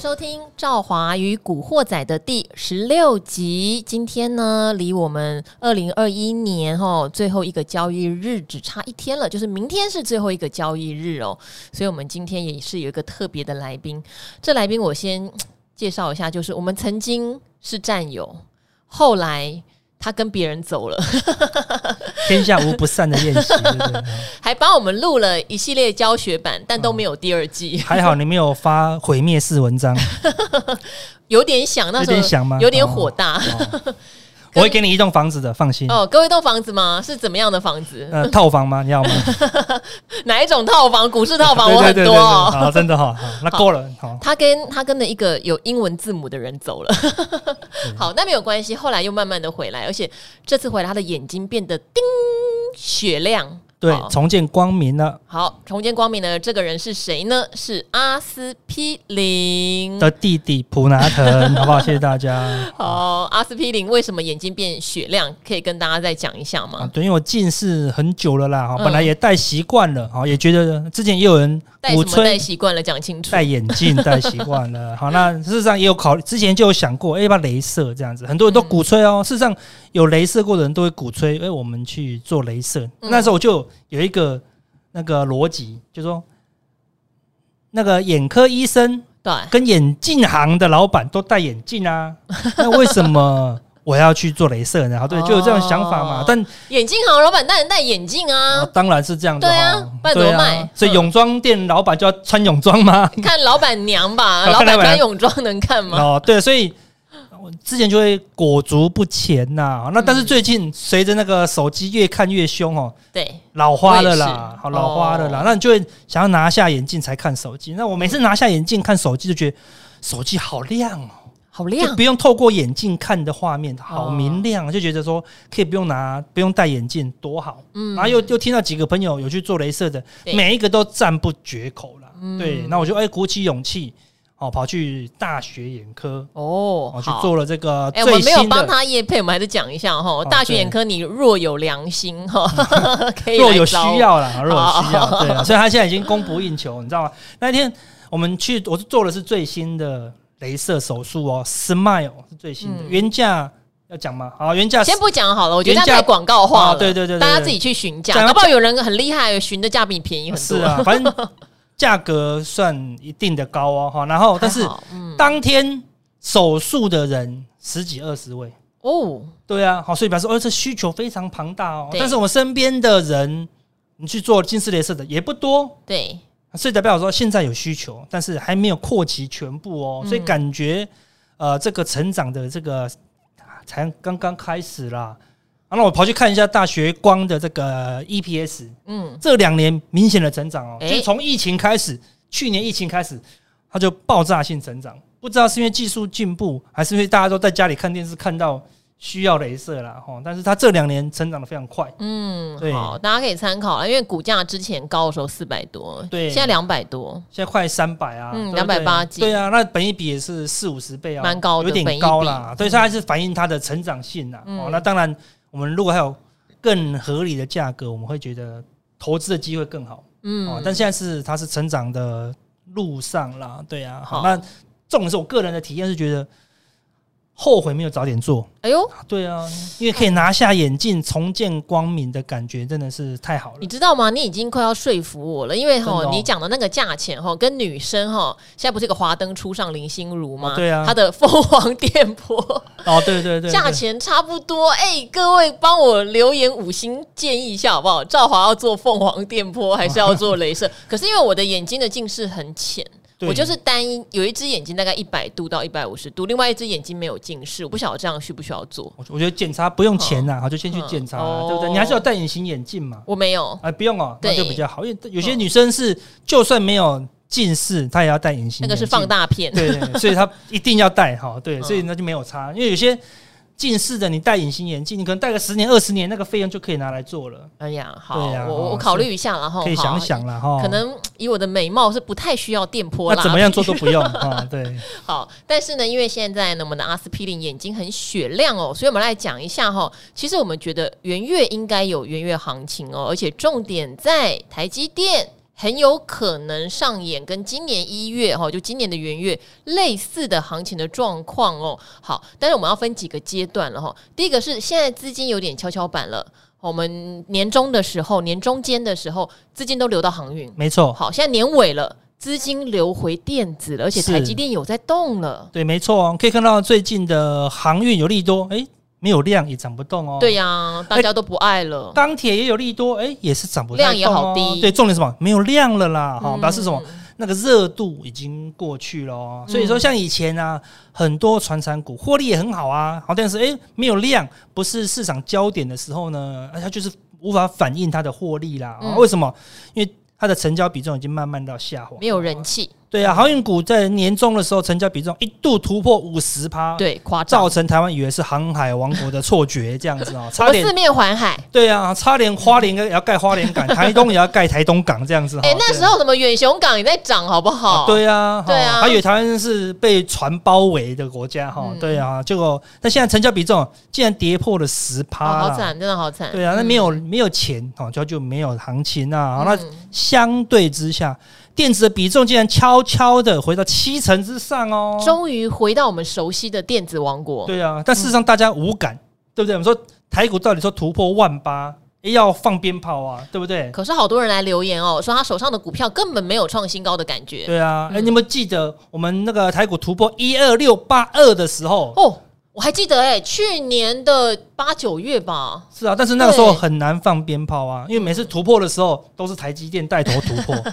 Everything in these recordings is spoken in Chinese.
收听《赵华与古惑仔》的第十六集。今天呢，离我们二零二一年哈最后一个交易日只差一天了，就是明天是最后一个交易日哦。所以，我们今天也是有一个特别的来宾。这来宾我先介绍一下，就是我们曾经是战友，后来。他跟别人走了，天下无不散的宴席，还帮我们录了一系列教学版，但都没有第二季。还好你没有发毁灭式文章，有点想，那时候有点想吗？有点火大。哦哦我会给你一栋房子的，放心。哦，给我一栋房子吗？是怎么样的房子？呃，套房吗？你要吗？哪一种套房？股市套房我很多哦。好，真的哈，那够了。好，他跟他跟了一个有英文字母的人走了。好，那没有关系，后来又慢慢的回来，而且这次回来他的眼睛变得叮雪亮。对，重见光明了。好，重见光明的这个人是谁呢？是阿司匹林的弟弟普拿腾，好不好？谢谢大家。好，阿司匹林为什么眼睛变雪亮？可以跟大家再讲一下吗？啊、对，因为我近视很久了啦，本来也戴习惯了，好，也觉得之前也有人鼓吹戴习惯了，讲清楚。戴眼镜戴习惯了，好，那事实上也有考虑，之前就有想过，哎，要不要镭射这样子？很多人都鼓吹哦。嗯、事实上，有镭射过的人都会鼓吹，哎，我们去做镭射。嗯、那时候我就。有一个那个逻辑，就是说那个眼科医生对跟眼镜行的老板都戴眼镜啊，那为什么我要去做镭射呢？然后对，就有这种想法嘛。但眼镜行老板当然戴眼镜啊，当然是这样的。对啊，不然怎么卖？所以泳装店老板就要穿泳装吗？看老板娘吧，老板穿泳装能看吗？哦，对，所以。之前就会裹足不前呐、啊，那但是最近随着那个手机越看越凶哦，对，老花了啦，好老花了啦，那你就会想要拿下眼镜才看手机。那我每次拿下眼镜看手机，就觉得手机好亮哦，好亮，就不用透过眼镜看的画面好明亮，就觉得说可以不用拿，不用戴眼镜多好。嗯，然后又又听到几个朋友有去做镭射的，每一个都赞不绝口了。对，那我就哎鼓起勇气。哦，跑去大学眼科哦，去做了这个。哎，我们没有帮他叶配，我们还是讲一下哈。大学眼科，你若有良心哈，可以若有需要了，若有需要，对啊。所以他现在已经供不应求，你知道吗？那天我们去，我是做的是最新的镭射手术哦，Smile 是最新的，原价要讲吗？好，原价先不讲好了，我觉得太广告化了。对对对，大家自己去询价，搞不好有人很厉害，询的价比你便宜很多。是啊，反正。价格算一定的高哦，哈，然后但是当天手术的人十几二十位。哦，对啊，好，所以表示哦，这需求非常庞大哦。但是我们身边的人，你去做近视雷射的也不多，对，所以代表说现在有需求，但是还没有扩及全部哦，所以感觉呃，这个成长的这个才刚刚开始啦。然后我跑去看一下大学光的这个 EPS，嗯，这两年明显的成长哦，就从疫情开始，去年疫情开始，它就爆炸性成长，不知道是因为技术进步，还是因为大家都在家里看电视看到需要镭射啦。哈。但是它这两年成长的非常快，嗯，对，好，大家可以参考了，因为股价之前高的时候四百多，对，现在两百多，现在快三百啊，嗯，两百八几，对啊，那本一比也是四五十倍啊，蛮高的，有点高啦，所以它还是反映它的成长性呐，哦，那当然。我们如果还有更合理的价格，我们会觉得投资的机会更好。嗯，但现在是它是成长的路上啦，对啊。好，那重点是我个人的体验是觉得。后悔没有早点做，哎呦，对啊，因为可以拿下眼镜，重见光明的感觉真的是太好了。你知道吗？你已经快要说服我了，因为哈，你讲的那个价钱哈，跟女生哈，现在不是一个华灯初上林心如吗？对啊，她的凤凰电波 哦，对对对，价钱差不多。哎，各位帮我留言五星建议一下好不好？赵华要做凤凰电波还是要做镭射？可是因为我的眼睛的近视很浅。对我就是单一有一只眼睛大概一百度到一百五十度，另外一只眼睛没有近视，我不晓得这样需不需要做。我觉得检查不用钱呐，好就先去检查，对不对？你还是要戴隐形眼镜嘛。我没有，哎，不用哦，那就比较好，因为有些女生是就算没有近视，她也要戴隐形那个是放大片，对，所以她一定要戴哈，对，所以那就没有差，因为有些。近视的，你戴隐形眼镜，你可能戴个十年二十年，那个费用就可以拿来做了。哎呀，好，我我考虑一下，然后可以想想了哈。可能以我的美貌是不太需要电波，那怎么样做都不用啊。对，好，但是呢，因为现在呢，我们的阿司匹林眼睛很雪亮哦，所以我们来讲一下哈。其实我们觉得元月应该有元月行情哦，而且重点在台积电。很有可能上演跟今年一月哈，就今年的元月类似的行情的状况哦。好，但是我们要分几个阶段了哈。第一个是现在资金有点跷跷板了，我们年中的时候、年中间的时候，资金都流到航运，没错。好，现在年尾了。资金流回电子了，而且台积电有在动了。对，没错，可以看到最近的航运有利多，哎，没有量也涨不动哦。对呀、啊，大家都不爱了。钢铁也有利多，哎，也是涨不动、哦。量也好低。对，重点是什么？没有量了啦，哈、嗯，表示什么？那个热度已经过去了、哦。所以说，像以前啊，很多传产股获利也很好啊，好，但是哎，没有量，不是市场焦点的时候呢，它就是无法反映它的获利啦。嗯、为什么？因为它的成交比重已经慢慢到下滑，没有人气。对啊，航运股在年终的时候成交比重一度突破五十趴，对，夸张，造成台湾以为是航海王国的错觉，这样子啊，差点四面环海。对啊，差点花莲也要盖花莲港，台东也要盖台东港这样子。哎，那时候什么远雄港也在涨，好不好？对啊，对啊，还以为台湾是被船包围的国家哈。对啊，结果那现在成交比重竟然跌破了十趴，好惨，真的好惨。对啊，那没有没有钱哦，就就没有行情啊。那相对之下。电子的比重竟然悄悄的回到七成之上哦，终于回到我们熟悉的电子王国。对啊，但事实上大家无感，嗯、对不对？我们说台股到底说突破万八，要放鞭炮啊，对不对？可是好多人来留言哦，说他手上的股票根本没有创新高的感觉。对啊，哎、嗯，你们记得我们那个台股突破一二六八二的时候？哦，我还记得哎，去年的八九月吧。是啊，但是那个时候很难放鞭炮啊，因为每次突破的时候都是台积电带头突破。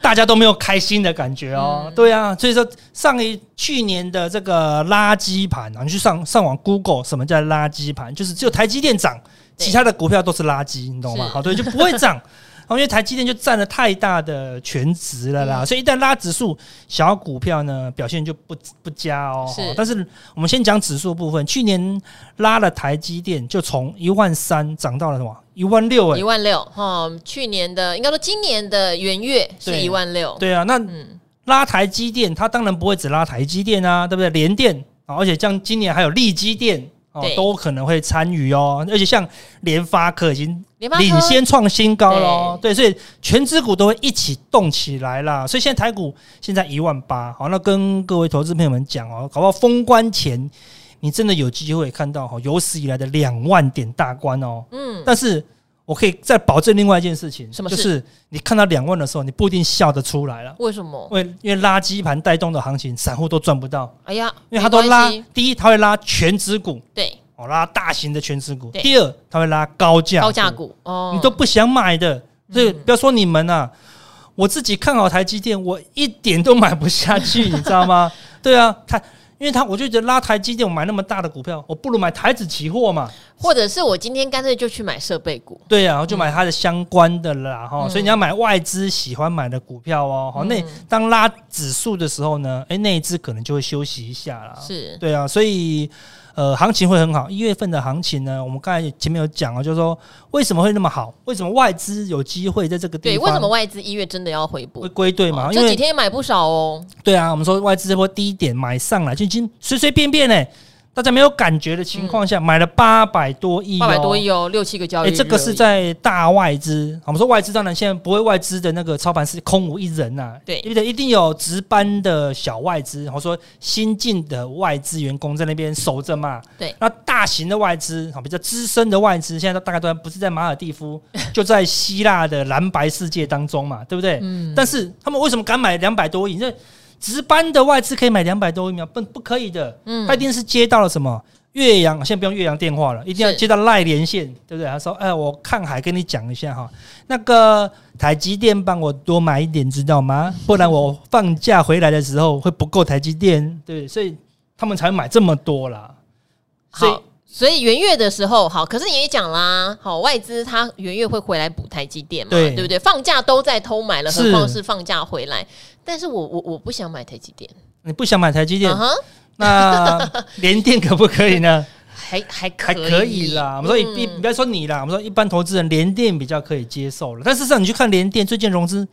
大家都没有开心的感觉哦，嗯、对啊，所以说上一去年的这个垃圾盘啊，你去上上网 Google 什么叫垃圾盘，就是只有台积电涨，其他的股票都是垃圾，你懂吗？好，对，就不会涨。因为台积电就占了太大的全值了啦，所以一旦拉指数，小股票呢表现就不不佳哦。是，但是我们先讲指数部分，去年拉了台积电就从一万三涨到了什么一万六？哎，一万六哈。去年的应该说今年的元月是一万六。对啊，那拉台积电，它当然不会只拉台积电啊，对不对？联电啊，而且像今年还有力积电。哦，都可能会参与哦，而且像联发科已经领先创新高喽，对，所以全指股都会一起动起来啦。所以现在台股现在一万八，好，那跟各位投资朋友们讲哦，搞不好封关前你真的有机会看到哈有史以来的两万点大关哦。嗯，但是。我可以再保证另外一件事情，什么事？就是你看到两万的时候，你不一定笑得出来了。为什么？因为因为垃圾盘带动的行情，散户都赚不到。哎呀，因为他都拉，第一他会拉全值股，对，哦拉大型的全值股。第二他会拉高价高价股，哦，你都不想买的。所以不要说你们啊，我自己看好台积电，我一点都买不下去，你知道吗？对啊，他。因为他，我就觉得拉台积电，我买那么大的股票，我不如买台子期货嘛，或者是我今天干脆就去买设备股。对呀、啊，我就买它的相关的啦，哈、嗯。所以你要买外资喜欢买的股票哦，好、嗯，那当拉指数的时候呢，哎，那一只可能就会休息一下啦。是，对啊，所以。呃，行情会很好。一月份的行情呢，我们刚才前面有讲啊，就是说为什么会那么好？为什么外资有机会在这个地方？对，为什么外资一月真的要回补？会归队嘛？哦、因为这几天也买不少哦。对啊，我们说外资这波低点买上来，就已经随随便便呢。大家没有感觉的情况下，买了八百多亿，八百多亿哦，六七个交易日。哎，这个是在大外资。我们说外资，当然现在不会外资的那个操盘是空无一人呐。对，对不对？一定有值班的小外资，然后说新进的外资员工在那边守着嘛。对，那大型的外资，好比较资深的外资，现在大概都不是在马尔蒂夫，就在希腊的蓝白世界当中嘛，对不对？嗯。但是他们为什么敢买两百多亿？因为值班的外资可以买两百多亿秒，不不可以的。嗯，他一定是接到了什么岳阳，现在不用岳阳电话了，一定要接到赖连线，对不对？他说：“哎，我看海跟你讲一下哈，那个台积电帮我多买一点，知道吗？不然我放假回来的时候会不够台积电，对，所以他们才买这么多啦。所以好，所以元月的时候好，可是你也讲啦，好，外资它元月会回来补台积电嘛，对，对不对？放假都在偷买了，何况是放假回来？但是我我我不想买台积电，你不想买台积电，uh huh? 那 联电可不可以呢？还还还可以啦。我们说一，不要说你啦，我们说一般投资人联电比较可以接受了。但事实上，你去看联电最近融资，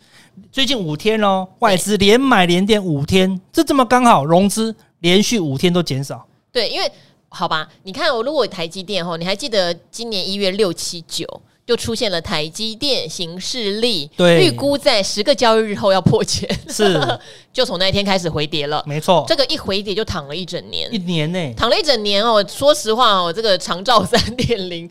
最近五天哦，外资连买联电五天，这这么刚好融资连续五天都减少。对，因为好吧，你看我如果台积电哈，你还记得今年一月六七九？就出现了台积电行事历，对，预估在十个交易日后要破千，是，就从那一天开始回跌了，没错，这个一回跌就躺了一整年，一年内躺了一整年哦。说实话哦，这个长照三点零。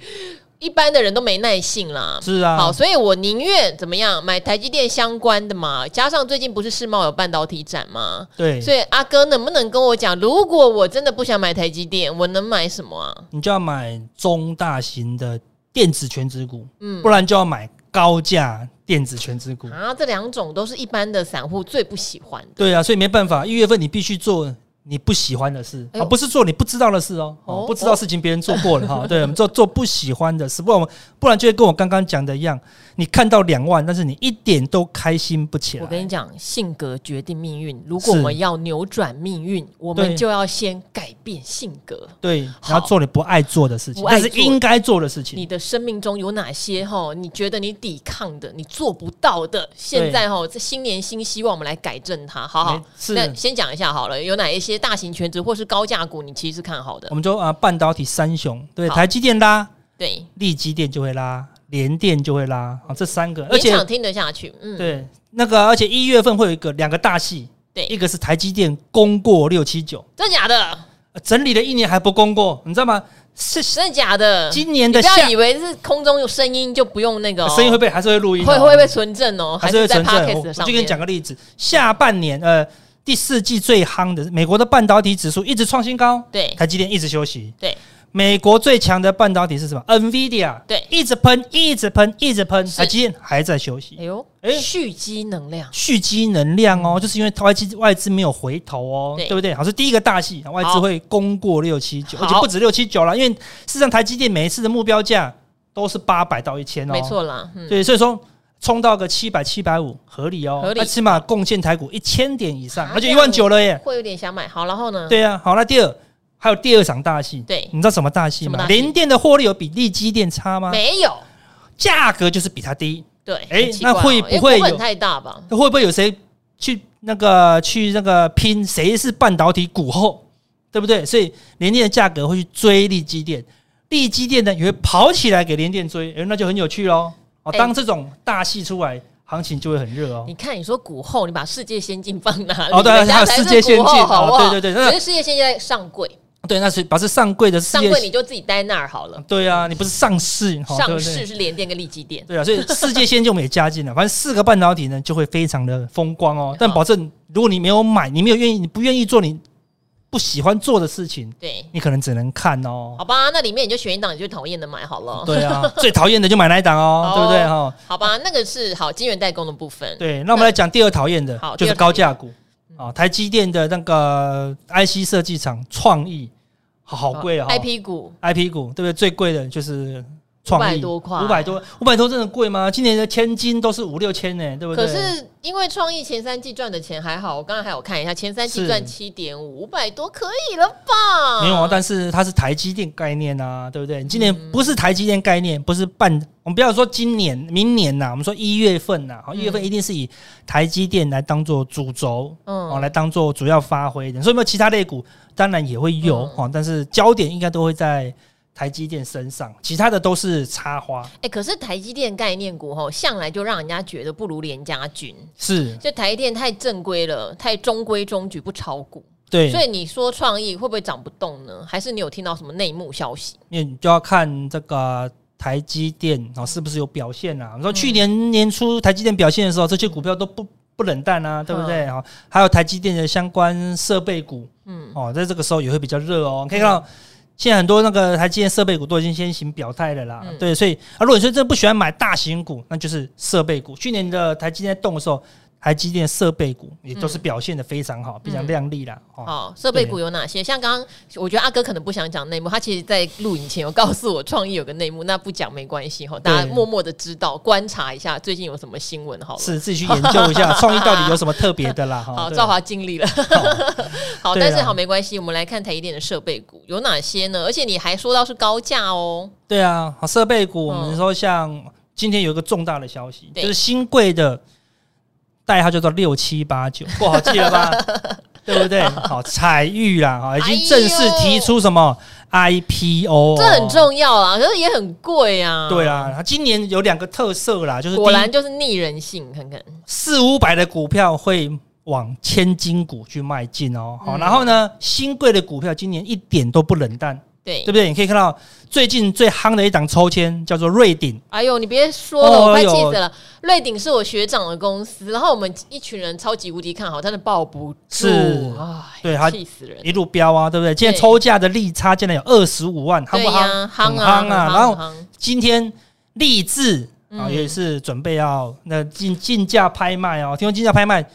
一般的人都没耐性啦，是啊，好，所以我宁愿怎么样买台积电相关的嘛，加上最近不是世贸有半导体展吗？对，所以阿哥能不能跟我讲，如果我真的不想买台积电，我能买什么啊？你就要买中大型的电子全值股，嗯，不然就要买高价电子全值股啊，这两种都是一般的散户最不喜欢的。对啊，所以没办法，一月份你必须做。你不喜欢的事，而不是做你不知道的事哦。哦，不知道事情别人做过了哈。对，我们做做不喜欢的事，不然我们不然就会跟我刚刚讲的一样。你看到两万，但是你一点都开心不起来。我跟你讲，性格决定命运。如果我们要扭转命运，我们就要先改变性格。对，然后做你不爱做的事情，但是应该做的事情。你的生命中有哪些哈？你觉得你抵抗的，你做不到的？现在哈，这新年新希望，我们来改正它。好好，那先讲一下好了，有哪一些大型全职或是高价股，你其实是看好的？我们就啊，半导体三雄，对，台积电拉，对，力积电就会拉。联电就会拉啊，这三个，而且听得下去。嗯，对，那个而且一月份会有一个两个大戏，对，一个是台积电攻过六七九，真的假的？整理了一年还不攻过，你知道吗？是真的假的？今年的不要以为是空中有声音就不用那个，声音会被还是会录音，会会被存证哦，还是会存证。我就跟你讲个例子，下半年呃第四季最夯的美国的半导体指数一直创新高，对，台积电一直休息，对。美国最强的半导体是什么？NVIDIA，对，一直喷，一直喷，一直喷，台积电还在休息。哎呦，哎，蓄积能量，蓄积能量哦，就是因为外资外资没有回头哦，对。不对？好，是第一个大戏，外资会攻过六七九，而且不止六七九了，因为事实上台积电每一次的目标价都是八百到一千哦，没错啦，对，所以说冲到个七百七百五合理哦，合理，起码贡献台股一千点以上，而且一万九了耶，会有点想买。好，然后呢？对呀，好，那第二。还有第二场大戏，对，你知道什么大戏吗？联电的获利有比利基电差吗？没有，价格就是比它低。对，哎，那会不会有太大吧？会不会有谁去那个去那个拼谁是半导体股后，对不对？所以联电的价格会去追利基电，利基电呢也会跑起来给联电追，哎，那就很有趣喽。哦，当这种大戏出来。行情就会很热哦。你看，你说股后，你把世界先进放哪里？哦，对，还有世界先进，好不好？对对对，其实世界先进在上柜。对，那是把是上柜的上柜，你就自己待那儿好了。对啊，你不是上市，上市是联电跟力积电。对啊，所以世界先进我们也加进了，反正四个半导体呢就会非常的风光哦。但保证，如果你没有买，你没有愿意，你不愿意做你不喜欢做的事情，对，你可能只能看哦。好吧，那里面你就选一档你最讨厌的买好了。对啊，最讨厌的就买那一档哦，对不对哈？好吧，那个是好晶圆代工的部分。对，那我们来讲第二讨厌的，就是高价股啊，台积电的那个 IC 设计厂创意。好贵啊！IP 股，IP 股，对不对？最贵的就是创意，五百多块，五百多，五百多真的贵吗？今年的千金都是五六千呢，对不对？可是因为创意前三季赚的钱还好，我刚刚还有看一下，前三季赚七点五，五百多可以了吧？没有啊，但是它是台积电概念啊，对不对？今年不是台积电概念，不是半，我们不要说今年、明年呐，我们说一月份呐，好，一月份一定是以台积电来当做主轴，嗯，哦，来当做主要发挥的，所以没有其他类股。当然也会有哈，但是焦点应该都会在台积电身上，其他的都是插花。哎、欸，可是台积电概念股吼，向来就让人家觉得不如联家军。是，就台积电太正规了，太中规中矩，不炒股。对，所以你说创意会不会涨不动呢？还是你有听到什么内幕消息？你就要看这个台积电啊，是不是有表现啊？你说去年年初台积电表现的时候，这些股票都不。不冷淡啊，对不对？哈、嗯，还有台积电的相关设备股，嗯，哦，在这个时候也会比较热哦。可以看到，现在很多那个台积电设备股都已经先行表态了啦。嗯、对，所以啊，如果你说真的不喜欢买大型股，那就是设备股。去年的台积电动的时候。台积电设备股也都是表现的非常好，非常亮丽啦。好，设备股有哪些？像刚刚，我觉得阿哥可能不想讲内幕，他其实在录影前有告诉我，创意有个内幕，那不讲没关系哈，大家默默的知道，观察一下最近有什么新闻好了，是自己去研究一下 创意到底有什么特别的啦。好，赵华尽力了。好，但是好没关系，我们来看台积电的设备股有哪些呢？而且你还说到是高价哦。对啊，好，设备股我们说像今天有一个重大的消息，就是新贵的。代号叫做六七八九，不好记了吧？对不对？好，彩玉啦，哈，已经正式提出什么 IPO，这很重要啊，可是也很贵啊。对啊，它今年有两个特色啦，就是果然就是逆人性，看看四五百的股票会往千金股去迈进哦。好，然后呢，新贵的股票今年一点都不冷淡。对，对不对？你可以看到最近最夯的一档抽签叫做瑞鼎。哎呦，你别说了，哦、我快气死了！瑞鼎是我学长的公司，然后我们一群人超级无敌看好，但是抱不住，是，唉对，气死人，一路飙啊，对不对？今天抽价的利差竟然有二十五万，夯不夯？夯啊，很夯啊！然后今天立志啊，也是准备要那竞竞价拍卖哦，听说竞价拍卖。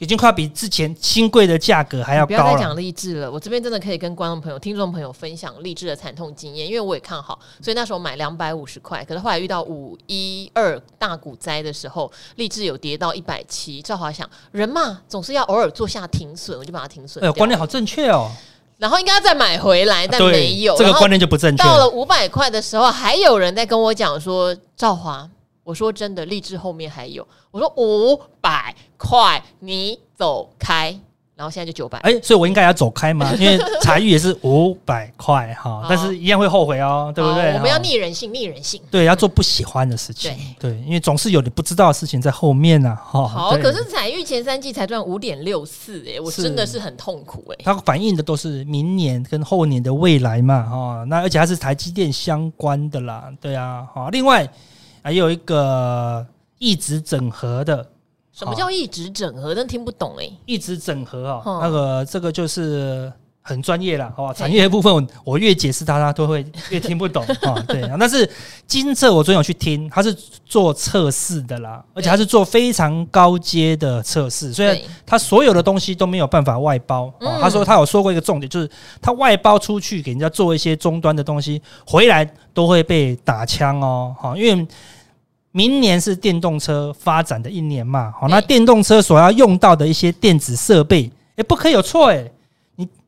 已经快比之前新贵的价格还要高了。不要再讲励志了，我这边真的可以跟观众朋友、听众朋友分享励志的惨痛经验，因为我也看好，所以那时候买两百五十块，可是后来遇到五一二大股灾的时候，励志有跌到一百七。赵华想，人嘛总是要偶尔做下停损，我就把它停损。哎呦，观念好正确哦。然后应该要再买回来，但没有。这个观念就不正确。到了五百块的时候，还有人在跟我讲说，赵华。我说真的，励志后面还有。我说五百块，你走开。然后现在就九百。哎，所以我应该要走开吗？因为财玉也是五百块哈，但是一样会后悔哦，对不对？我们要逆人性，逆人性。对，要做不喜欢的事情。对，因为总是有你不知道的事情在后面呢。哈，好，可是财玉前三季才赚五点六四，哎，我真的是很痛苦哎。它反映的都是明年跟后年的未来嘛，哈。那而且它是台积电相关的啦，对啊，好，另外。还有一个异质整合的，什么叫异质整合？真听不懂哎。异质整合哦，那个这个就是很专业了，好吧？产业的部分我越解释它，它都会越听不懂啊。对，但是金测我昨天有去听，它是做测试的啦，而且它是做非常高阶的测试，所以它所有的东西都没有办法外包。他说他有说过一个重点，就是他外包出去给人家做一些终端的东西，回来都会被打枪哦。好，因为明年是电动车发展的一年嘛，好，那电动车所要用到的一些电子设备，也，不可以有错诶，你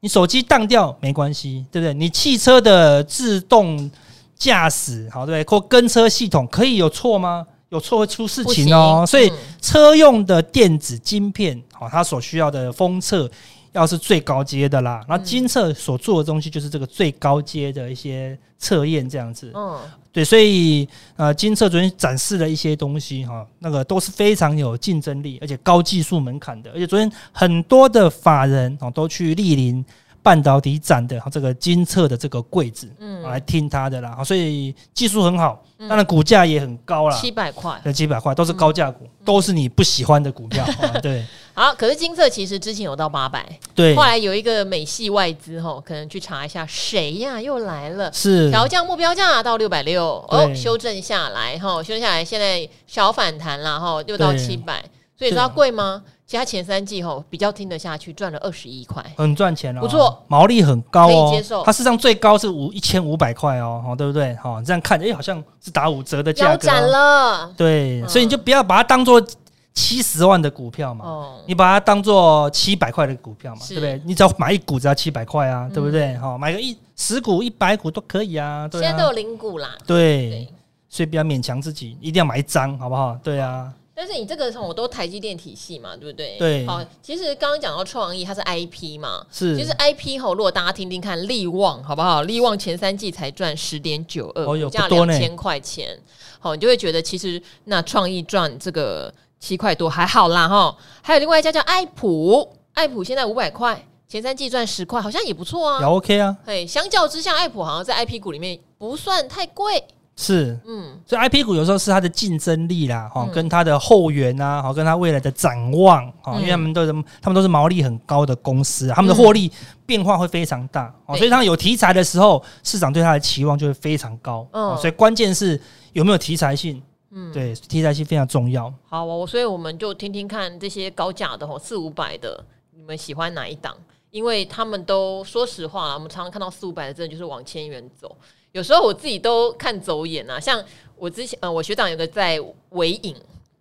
你手机当掉没关系，对不对？你汽车的自动驾驶，好对不对？或跟车系统可以有错吗？有错会出事情哦。所以车用的电子晶片，好，它所需要的封测要是最高阶的啦。然后精测所做的东西就是这个最高阶的一些测验这样子。嗯。对，所以呃，金测昨天展示了一些东西哈，那个都是非常有竞争力，而且高技术门槛的。而且昨天很多的法人啊都去莅临半导体展的这个金策的这个柜子，嗯，来听他的啦。所以技术很好，当然股价也很高啦，七百块，对，七百块都是高价股，都是你不喜欢的股票 啊，对。好，可是金策其实之前有到八百，对，后来有一个美系外资吼，可能去查一下谁呀又来了，是。调降目标价到六百六，哦，修正下来哈，修正下来现在小反弹了哈，又到七百，所以说它贵吗？其他前三季吼比较听得下去，赚了二十一块，很赚钱哦，不错，毛利很高哦，可以接受。它事实上最高是五一千五百块哦，对不对？哈，这样看，哎，好像是打五折的价格，腰斩了，对，所以你就不要把它当做。七十万的股票嘛，哦、你把它当做七百块的股票嘛，是对不对？你只要买一股只要七百块啊，嗯、对不对？好，买个一十股、一百股都可以啊。对啊，现在都有零股啦。对，对所以不要勉强自己，一定要买一张，好不好？对啊。但是你这个从我都台积电体系嘛，对不对？对。好，其实刚刚讲到创意，它是 IP 嘛，是。其实 IP 吼，如果大家听听看，力旺好不好？力旺前三季才赚十点九二，股价两千块钱，好，你就会觉得其实那创意赚这个。七块多还好啦哈，还有另外一家叫爱普，爱普现在五百块，前三季赚十块，好像也不错啊，也 OK 啊。对，相较之下，爱普好像在 IP 股里面不算太贵。是，嗯，所以 IP 股有时候是它的竞争力啦，哈，跟它的后援啊，哈，跟它未来的展望，哈，因为他们都是他们都是毛利很高的公司，啊他们的获利变化会非常大，哦，所以当有题材的时候，市场对它的期望就会非常高，嗯，所以关键是有没有题材性。嗯，对，题材性非常重要。好，我所以我们就听听看这些高价的吼，四五百的，你们喜欢哪一档？因为他们都说实话啦，我们常常看到四五百的，真的就是往千元走。有时候我自己都看走眼啊，像我之前，呃，我学长有个在唯影。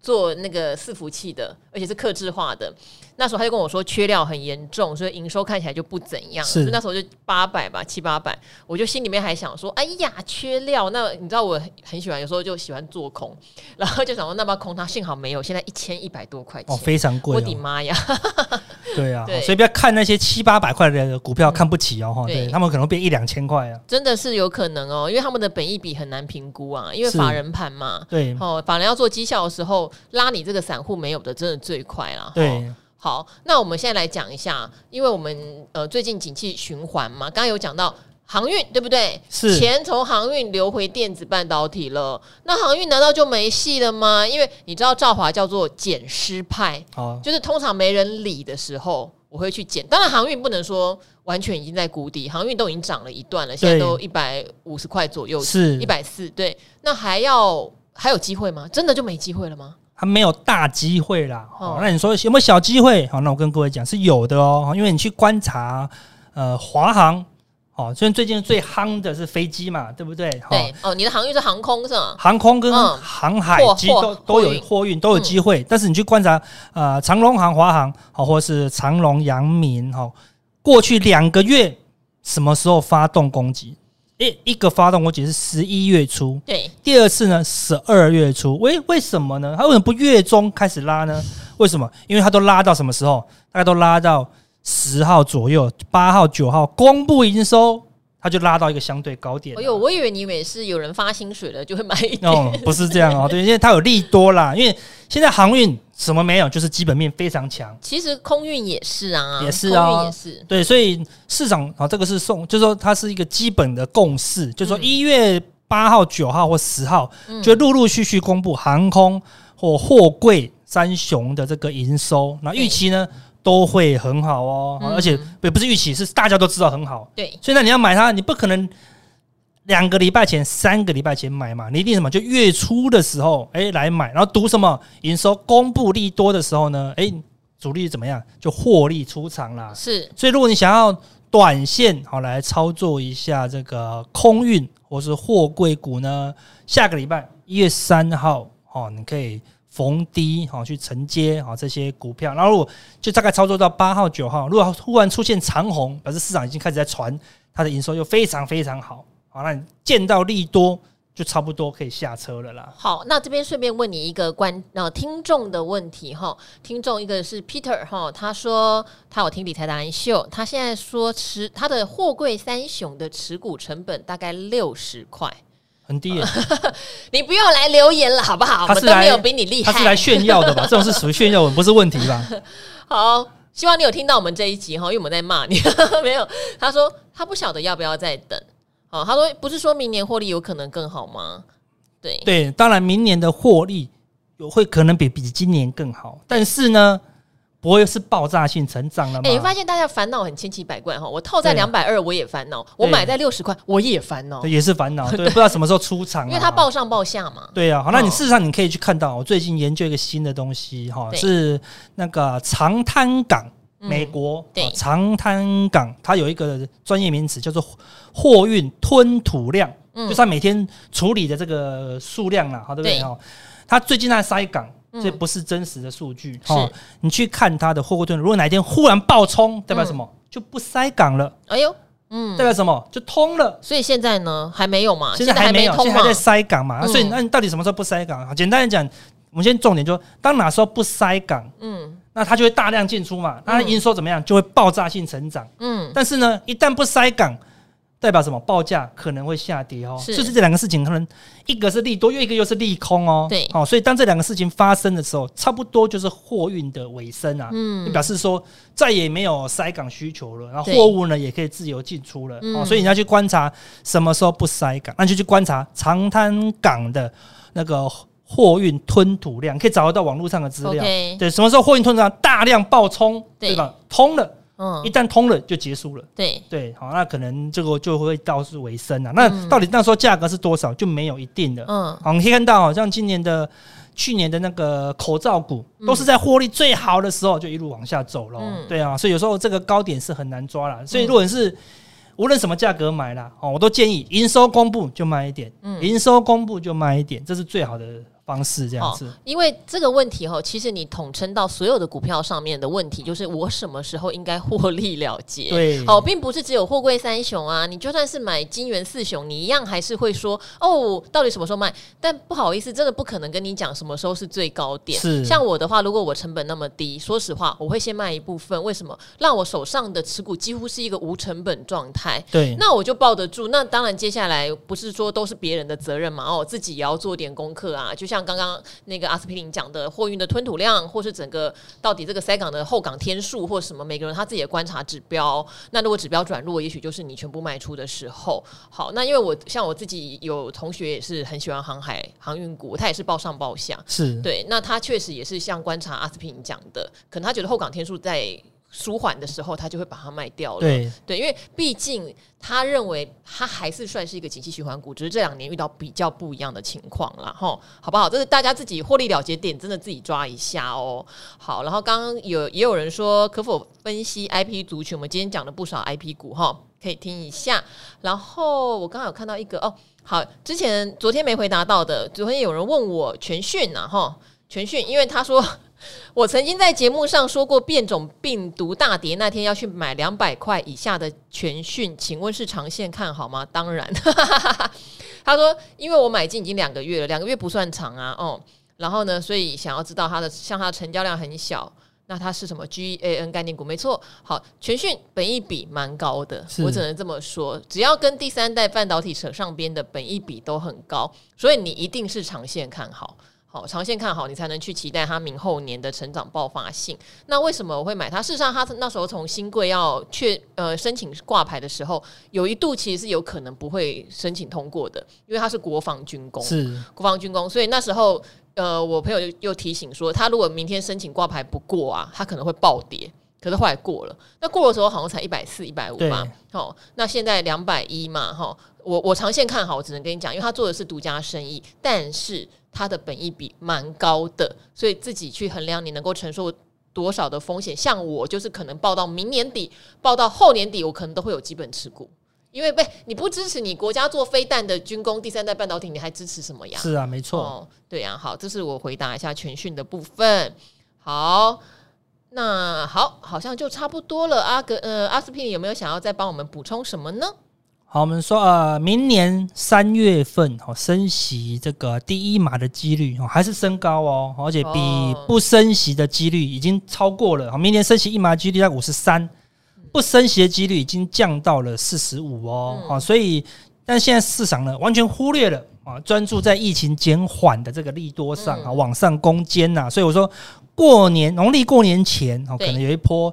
做那个伺服器的，而且是客制化的。那时候他就跟我说，缺料很严重，所以营收看起来就不怎样。是所以那时候就八百吧，七八百。我就心里面还想说，哎呀，缺料。那你知道我很喜欢，有时候就喜欢做空，然后就想说，那么空它，幸好没有。现在一千一百多块钱，哦，非常贵，哦。我的妈呀！对啊，所以不要看那些七八百块的股票看不起哦，哈，对他们可能变一两千块啊，真的是有可能哦，因为他们的本益比很难评估啊，因为法人盘嘛，对，哦，法人要做绩效的时候，拉你这个散户没有的，真的最快了，对。好，那我们现在来讲一下，因为我们呃最近景气循环嘛，刚刚有讲到航运，对不对？是钱从航运流回电子半导体了，那航运难道就没戏了吗？因为你知道赵华叫做捡尸派，哦，就是通常没人理的时候，我会去捡。当然航运不能说完全已经在谷底，航运都已经涨了一段了，现在都一百五十块左右，是一百四，对，那还要还有机会吗？真的就没机会了吗？它没有大机会啦，哦，那你说有没有小机会？好，那我跟各位讲是有的哦，因为你去观察，呃，华航，哦，虽然最近最夯的是飞机嘛，对不对？对，哦，你的航运是航空是吗？航空跟航海机都都有货运。都有机会，但是你去观察，呃，长龙航、华航，好，或是长龙、阳明，哈，过去两个月什么时候发动攻击？诶，一个发动，我记得是十一月初。对，第二次呢，十二月初。为为什么呢？他为什么不月中开始拉呢？为什么？因为他都拉到什么时候？大概都拉到十号左右，八号、九号公布营收。他就拉到一个相对高点。哎呦，我以为你以为是有人发薪水了就会买一点。哦，不是这样哦，对，因为它有利多啦。因为现在航运什么没有，就是基本面非常强。其实空运也是啊，也是啊，空运也是。对，所以市场啊，这个是送，就是说它是一个基本的共识，就是说一月八号、九号或十号，就陆陆续续公布航空或货柜三雄的这个营收，那预期呢？都会很好哦，嗯、而且也不是预期，是大家都知道很好。对，所以那你要买它，你不可能两个礼拜前、三个礼拜前买嘛，你一定什么？就月初的时候，哎，来买，然后赌什么？营收公布利多的时候呢？哎，主力怎么样？就获利出场啦。是，所以如果你想要短线好来操作一下这个空运或是货柜股呢，下个礼拜一月三号哦，你可以。逢低好去承接好这些股票，然后如果就大概操作到八号九号，如果突然出现长红，表示市场已经开始在传它的营收又非常非常好，好，那你见到利多就差不多可以下车了啦。好，那这边顺便问你一个观呃听众的问题哈，听众一个是 Peter 哈，他说他有听理财达人秀，他现在说持他的货柜三雄的持股成本大概六十块。很低耶，你不用来留言了，好不好？他是来我们都没有比你厉害，他是来炫耀的吧？这种是属于炫耀文，不是问题吧？好，希望你有听到我们这一集哈，因为我们在骂你，没有？他说他不晓得要不要再等。哦，他说不是说明年获利有可能更好吗？对对，当然明年的获利有会可能比比今年更好，但是呢。不会是爆炸性成长了吗？哎、欸，你发现大家烦恼很千奇百怪哈。我套在两百二，我也烦恼；我买在六十块，我也烦恼，也是烦恼。对，不知道什么时候出场，因为它报上报下嘛。对啊，好，那你事实上你可以去看到，我最近研究一个新的东西哈，是那个长滩港，美国对长滩港，它有一个专业名词叫做货运吞吐量，就是它每天处理的这个数量啊，好，对不对？哈，它最近在塞港。这不是真实的数据，是你去看它的货柜吞吐，如果哪一天忽然爆冲，代表什么？就不塞港了。哎呦，嗯，代表什么？就通了。所以现在呢，还没有嘛？现在还没有，现在还在塞港嘛？所以那你到底什么时候不塞港？简单来讲，我们先重点就当哪时候不塞港，嗯，那它就会大量进出嘛，那营收怎么样？就会爆炸性成长。嗯，但是呢，一旦不塞港。代表什么？报价可能会下跌哦，是就是这两个事情，可能一个是利多，又一个又是利空哦。对，好，所以当这两个事情发生的时候，差不多就是货运的尾声啊。嗯，就表示说再也没有塞港需求了，然后货物呢也可以自由进出了。哦，所以你要去观察什么时候不塞港，那就去观察长滩港的那个货运吞吐量，可以找得到网络上的资料。对，什么时候货运吞吐量大量爆冲，对吧？通了。嗯，一旦通了就结束了。对对，好，那可能这个就会到是尾声了。那到底那时候价格是多少就没有一定的。嗯，好，你可以看到，好像今年的、去年的那个口罩股，都是在获利最好的时候就一路往下走了。嗯，对啊，所以有时候这个高点是很难抓了。所以如果你是无论什么价格买啦，哦，我都建议营收公布就卖一点，营收公布就卖一点，这是最好的。方式这样子。哦，因为这个问题哈，其实你统称到所有的股票上面的问题，就是我什么时候应该获利了结？对，好，并不是只有货柜三雄啊，你就算是买金元四雄，你一样还是会说哦，到底什么时候卖？但不好意思，真的不可能跟你讲什么时候是最高点。是，像我的话，如果我成本那么低，说实话，我会先卖一部分。为什么？让我手上的持股几乎是一个无成本状态。对，那我就抱得住。那当然，接下来不是说都是别人的责任嘛？哦，自己也要做点功课啊。就像刚刚那个阿司匹林讲的，货运的吞吐量，或是整个到底这个塞港的后港天数，或什么，每个人他自己的观察指标。那如果指标转弱，也许就是你全部卖出的时候。好，那因为我像我自己有同学也是很喜欢航海航运股，他也是报上报下，是对。那他确实也是像观察阿司匹林讲的，可能他觉得后港天数在。舒缓的时候，他就会把它卖掉了。对对，因为毕竟他认为他还是算是一个景气循环股，只是这两年遇到比较不一样的情况了，哈，好不好？这是大家自己获利了结点，真的自己抓一下哦。好，然后刚刚有也有人说可否分析 IP 族群，我们今天讲了不少 IP 股，哈，可以听一下。然后我刚刚有看到一个哦，好，之前昨天没回答到的，昨天有人问我全讯呐，哈，全讯，因为他说。我曾经在节目上说过，变种病毒大跌那天要去买两百块以下的全讯，请问是长线看好吗？当然，他说，因为我买进已经两个月了，两个月不算长啊，哦，然后呢，所以想要知道它的，像它的成交量很小，那它是什么 GAN 概念股？没错，好，全讯本益比蛮高的，我只能这么说，只要跟第三代半导体扯上边的本益比都很高，所以你一定是长线看好。好，长线看好，你才能去期待它明后年的成长爆发性。那为什么我会买它？事实上，它那时候从新贵要确呃申请挂牌的时候，有一度其实是有可能不会申请通过的，因为它是国防军工，是国防军工，所以那时候呃，我朋友又又提醒说，他如果明天申请挂牌不过啊，他可能会暴跌。可是后来过了，那过的时候好像才一百四、一百五吧。好，那现在两百一嘛，哈，我我长线看好，我只能跟你讲，因为他做的是独家生意，但是他的本益比蛮高的，所以自己去衡量你能够承受多少的风险。像我就是可能报到明年底，报到后年底，我可能都会有基本持股，因为被你不支持你国家做飞弹的军工、第三代半导体，你还支持什么呀？是啊，没错。哦，对呀，好，这是我回答一下全讯的部分。好。那好，好像就差不多了。阿格呃，阿斯匹林有没有想要再帮我们补充什么呢？好，我们说呃，明年三月份哦，升息这个第一码的几率哦还是升高哦，而且比不升息的几率已经超过了。明年升息一码几率在五十三，不升息的几率已经降到了四十五哦。好，所以但现在市场呢完全忽略了啊，专注在疫情减缓的这个利多上啊，往上攻坚呐。所以我说。过年农历过年前哦，可能有一波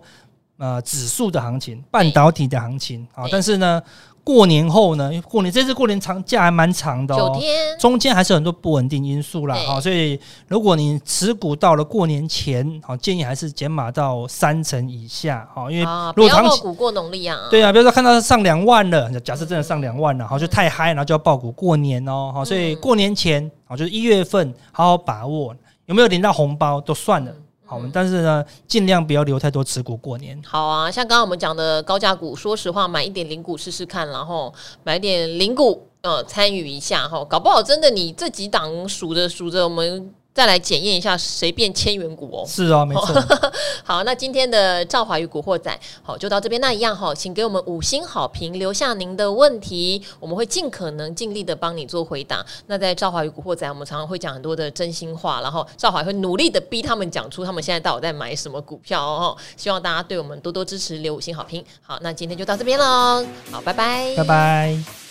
呃指数的行情，半导体的行情啊。但是呢，过年后呢，过年这次过年长假还蛮长的哦，中间还是很多不稳定因素啦。好，所以如果你持股到了过年前，好，建议还是减码到三成以下。好，因为如果长股过农历啊，对啊，比如说看到上两万了，假设真的上两万了，好，就太嗨，然后就要爆股过年哦。好，所以过年前好，就是一月份好好把握。有没有领到红包都算了，好，但是呢，尽量不要留太多持股过年。好啊，像刚刚我们讲的高价股，说实话，买一点零股试试看，然后买一点零股，呃，参与一下哈，搞不好真的你这几档数着数着，我们。再来检验一下谁变千元股哦！是啊，没错。好，那今天的赵华与古惑仔，好，就到这边。那一样哈，请给我们五星好评，留下您的问题，我们会尽可能尽力的帮你做回答。那在赵华与古惑仔，我们常常会讲很多的真心话，然后赵华会努力的逼他们讲出他们现在到底在买什么股票哦。希望大家对我们多多支持，留五星好评。好，那今天就到这边喽。好，拜拜，拜拜。